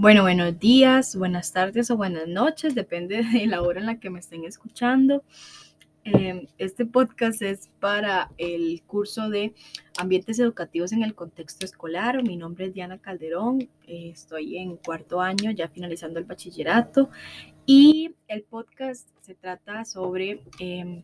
Bueno, buenos días, buenas tardes o buenas noches, depende de la hora en la que me estén escuchando. Em, este podcast es para el curso de ambientes educativos en el contexto escolar. Mi nombre es Diana Calderón, eh, estoy en cuarto año, ya finalizando el bachillerato, y el podcast se trata sobre em,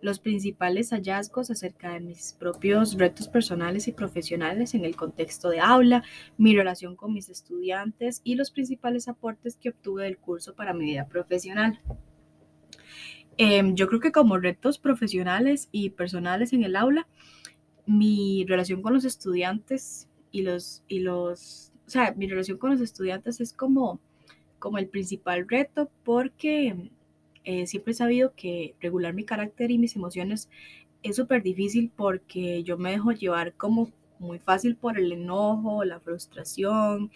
los principales hallazgos acerca de mis propios retos personales y profesionales en el contexto de aula, mi relación con mis estudiantes y los principales aportes que obtuve del curso para mi vida profesional. Em, yo creo que como retos profesionales y personales en el aula, mi relación con los estudiantes y los, y los, o sea, mi relación con los estudiantes es como, como el principal reto porque eh, siempre he sabido que regular mi carácter y mis emociones es súper difícil porque yo me dejo llevar como muy fácil por el enojo, la frustración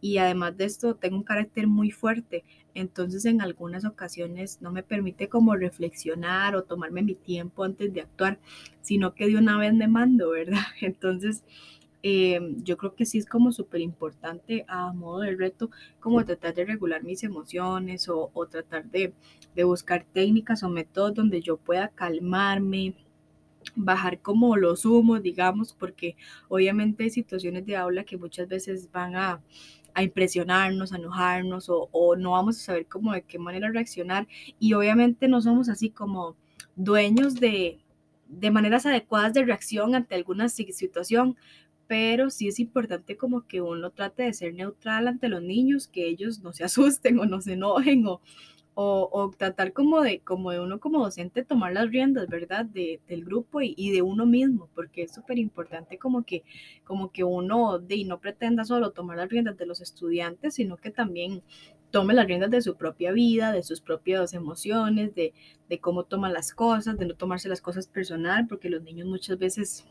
y además de esto tengo un carácter muy fuerte. Entonces en algunas ocasiones no me permite como reflexionar o tomarme mi tiempo antes de actuar, sino que de una vez me mando, ¿verdad? Entonces eh, yo creo que sí es como súper importante a modo de reto, como tratar de regular mis emociones o, tratar de, de, buscar técnicas o métodos donde yo pueda calmarme, bajar como los humos, digamos, porque obviamente hay situaciones de aula que muchas veces van a, a impresionarnos, a enojarnos o, o no vamos a saber cómo de qué manera reaccionar. Y obviamente no somos así como dueños de, de maneras adecuadas de reacción ante alguna situación, pero sí es importante como que uno trate de ser neutral ante los niños, que ellos no se asusten o no se enojen o, o, tratar como de, como de uno como docente tomar las riendas, ¿verdad? De, del grupo y, de uno mismo, porque es súper importante como que, como que uno de, no pretenda solo tomar las riendas de los estudiantes, sino que también tome las riendas de su propia vida, de sus propias emociones, de, de cómo toma las cosas, de no tomarse las cosas personal, porque los niños muchas veces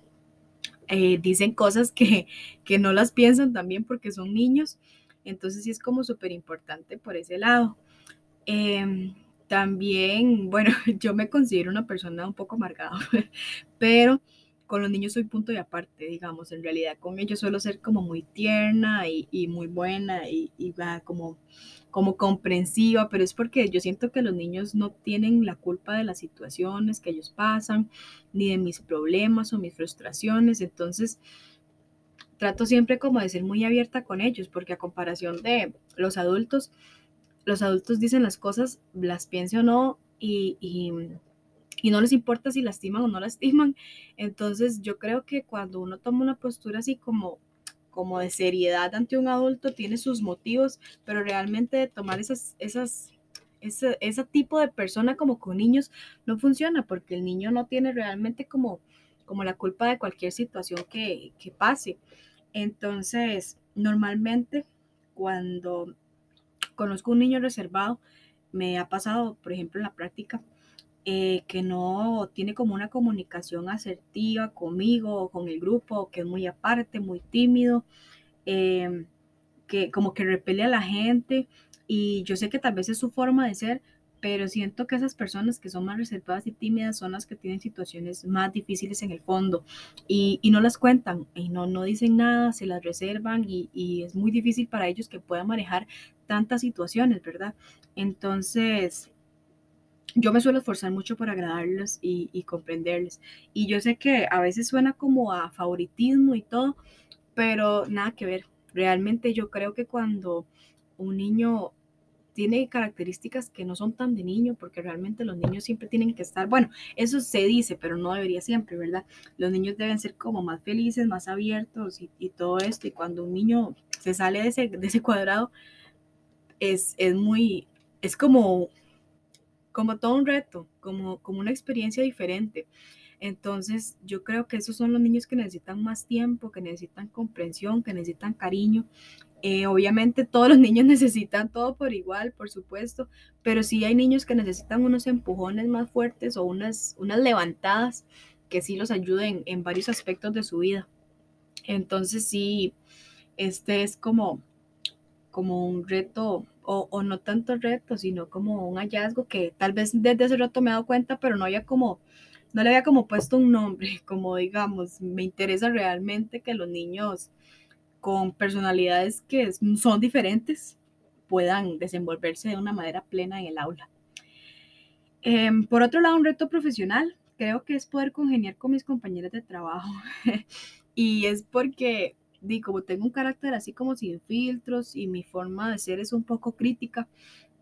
eh, dicen cosas que, que no las piensan también porque son niños. Entonces sí es como súper importante por ese lado. Em, también, bueno, yo me considero una persona un poco amargada, pero con los niños soy punto y aparte, digamos, en realidad. Con ellos suelo ser como muy tierna y, muy buena y, y va como como comprensiva, pero es porque yo siento que los niños no tienen la culpa de las situaciones que ellos pasan, ni de mis problemas o mis frustraciones, entonces trato siempre como de ser muy abierta con ellos, porque a comparación de los adultos, los adultos dicen las cosas, las piense o no, y, y, no les importa si lastiman o no lastiman. Entonces yo creo que cuando uno toma una postura así como como de seriedad ante un adulto tiene sus motivos, pero realmente tomar esas, esas, ese, ese tipo de persona como con niños no funciona porque el niño no tiene realmente como, como la culpa de cualquier situación que, que pase. Entonces, normalmente cuando conozco un niño reservado, me ha pasado, por ejemplo, en la práctica, eh, que no tiene como una comunicación asertiva conmigo o con el grupo, que es muy aparte, muy tímido, em, que como que repele a la gente. Y yo sé que tal vez es su forma de ser, pero siento que esas personas que son más reservadas y tímidas son las que tienen situaciones más difíciles en el fondo y, y no las cuentan y no, no dicen nada, se las reservan y, y, es muy difícil para ellos que puedan manejar tantas situaciones, ¿verdad? Entonces, yo me suelo esforzar mucho por agradarlos y, comprenderles. Y yo sé que a veces suena como a favoritismo y todo, pero nada que ver. Realmente yo creo que cuando un niño tiene características que no son tan de niño, porque realmente los niños siempre tienen que estar, bueno, eso se dice, pero no debería siempre, ¿verdad? Los niños deben ser como más felices, más abiertos y, y todo esto. Y cuando un niño se sale de ese, de ese cuadrado, es, es muy, es como como todo un reto, como, como una experiencia diferente. Entonces, yo creo que esos son los niños que necesitan más tiempo, que necesitan comprensión, que necesitan cariño. Eh, obviamente todos los niños necesitan todo por igual, por supuesto, pero sí hay niños que necesitan unos empujones más fuertes o unas, unas levantadas que sí los ayuden en varios aspectos de su vida. Entonces, sí, este es como, como un reto o, no tanto reto, sino como un hallazgo que tal vez desde ese rato me he dado cuenta, pero no había como, no le había como puesto un nombre, como digamos, me interesa realmente que los niños con personalidades que son diferentes puedan desenvolverse de una manera plena en el aula. Em, por otro lado, un reto profesional creo que es poder congeniar con mis compañeros de trabajo. y es porque, digo, como tengo un carácter así como sin filtros y mi forma de ser es un poco crítica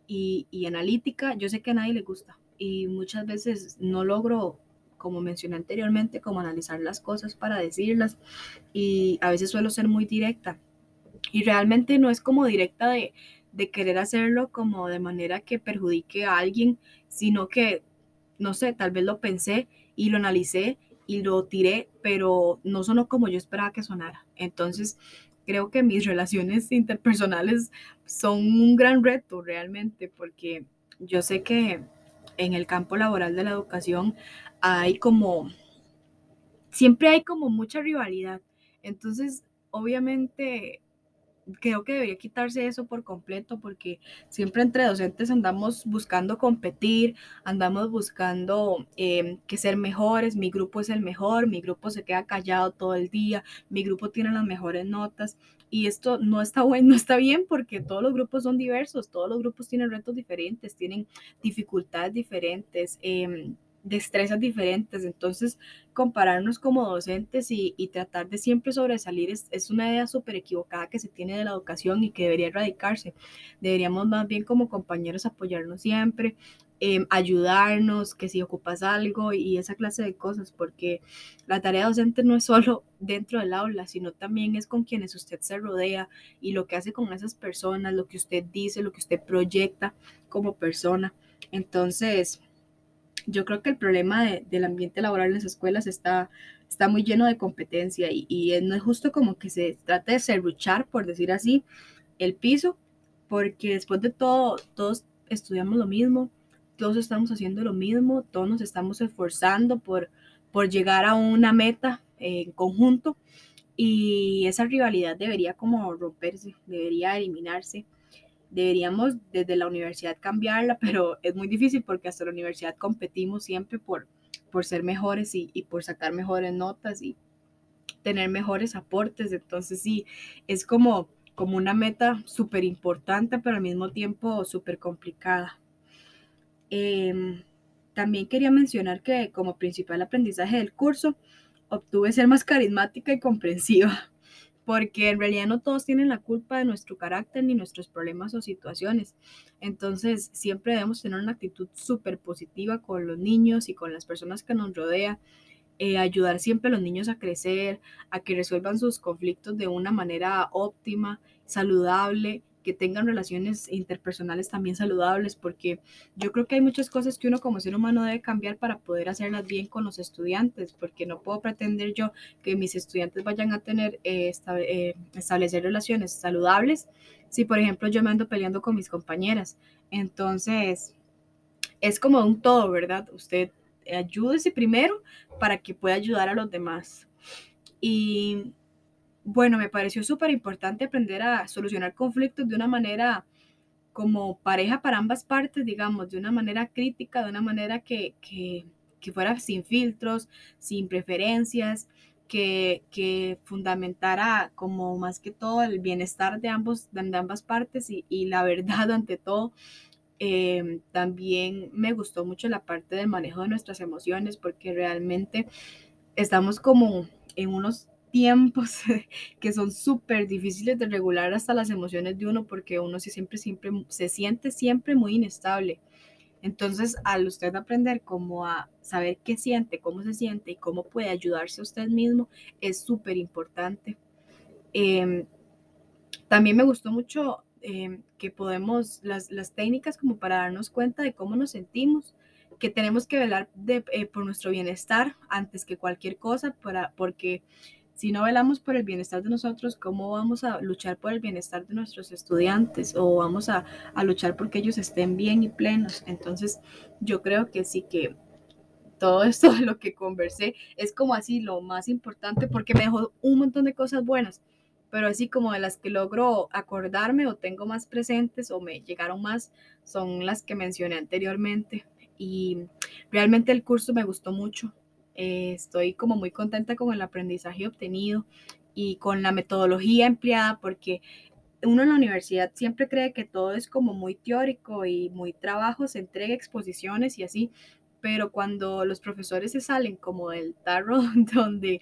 y, y analítica, yo sé que a nadie le gusta. Y muchas veces no logro como mencioné anteriormente, como analizar las cosas para decirlas y a veces suelo ser muy directa y realmente no es como directa de, de querer hacerlo como de manera que perjudique a alguien, sino que, no sé, tal vez lo pensé y lo analicé y lo tiré, pero no sonó como yo esperaba que sonara. Entonces, creo que mis relaciones interpersonales son un gran reto realmente, porque yo sé que en el campo laboral de la educación hay como, siempre hay como mucha rivalidad. Entonces, obviamente, creo que debería quitarse eso por completo porque siempre entre docentes andamos buscando competir, andamos buscando em, que ser mejores, mi grupo es el mejor, mi grupo se queda callado todo el día, mi grupo tiene las mejores notas y esto no está bueno, no está bien porque todos los grupos son diversos, todos los grupos tienen retos diferentes, tienen dificultades diferentes. Eh, destrezas diferentes. Entonces, compararnos como docentes y, tratar de siempre sobresalir es, es una idea súper equivocada que se tiene de la educación y que debería erradicarse. Deberíamos más bien como compañeros apoyarnos siempre, em, ayudarnos, que si ocupas algo y esa clase de cosas, porque la tarea docente no es solo dentro del aula, sino también es con quienes usted se rodea y lo que hace con esas personas, lo que usted dice, lo que usted proyecta como persona. Entonces, yo creo que el problema del ambiente laboral en las escuelas está, está muy lleno de competencia y, no es justo como que se trate de serruchar, por decir así, el piso, porque después de todo, todos estudiamos lo mismo, todos estamos haciendo lo mismo, todos nos estamos esforzando por, por llegar a una meta en conjunto y esa rivalidad debería como romperse, debería eliminarse deberíamos desde la universidad cambiarla, pero es muy difícil porque hasta la universidad competimos siempre por, por ser mejores y, por sacar mejores notas y tener mejores aportes. Entonces sí, es como, como una meta súper importante, pero al mismo tiempo súper complicada. Em, también quería mencionar que como principal aprendizaje del curso, obtuve ser más carismática y comprensiva porque en realidad no todos tienen la culpa de nuestro carácter ni nuestros problemas o situaciones. Entonces, siempre debemos tener una actitud súper positiva con los niños y con las personas que nos rodean. Eh, ayudar siempre a los niños a crecer, a que resuelvan sus conflictos de una manera óptima, saludable que tengan relaciones interpersonales también saludables, porque yo creo que hay muchas cosas que uno como ser humano debe cambiar para poder hacerlas bien con los estudiantes, porque no puedo pretender yo que mis estudiantes vayan a tener, eh, eh, establecer relaciones saludables si, por ejemplo, yo me ando peleando con mis compañeras. Entonces, es como un todo, ¿verdad? Usted ayúdese primero para que pueda ayudar a los demás. Y bueno, me pareció súper importante aprender a solucionar conflictos de una manera como pareja para ambas partes, digamos, de una manera crítica, de una manera que, fuera sin filtros, sin preferencias, que, que, fundamentara como más que todo el bienestar de, ambos, de ambas partes y, la verdad ante todo. Em, también me gustó mucho la parte del manejo de nuestras emociones porque realmente estamos como en unos tiempos que son súper difíciles de regular hasta las emociones de uno porque uno se siempre, siempre, se siente siempre muy inestable. Entonces, al usted aprender cómo a saber qué siente, cómo se siente y cómo puede ayudarse a usted mismo, es súper importante. Em, también me gustó mucho em, que podemos, las, las, técnicas como para darnos cuenta de cómo nos sentimos, que tenemos que velar eh, por nuestro bienestar antes que cualquier cosa, para, porque si no velamos por el bienestar de nosotros, ¿cómo vamos a luchar por el bienestar de nuestros estudiantes o vamos a, luchar porque ellos estén bien y plenos? Entonces, yo creo que sí que todo esto de lo que conversé es como así lo más importante porque me dejó un montón de cosas buenas, pero así como de las que logro acordarme o tengo más presentes o me llegaron más, son las que mencioné anteriormente. Y realmente el curso me gustó mucho. Eh, estoy como muy contenta con el aprendizaje obtenido y con la metodología empleada, porque uno en la universidad siempre cree que todo es como muy teórico y muy trabajo, se entrega exposiciones y así, pero cuando los profesores se salen como del tarro donde,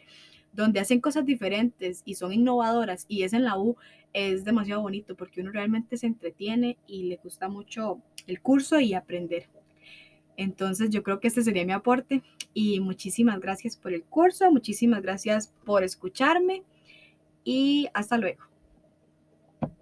donde hacen cosas diferentes y son innovadoras y es en la U, es demasiado bonito porque uno realmente se entretiene y le gusta mucho el curso y aprender. Entonces yo creo que este sería mi aporte y muchísimas gracias por el curso, muchísimas gracias por escucharme y hasta luego.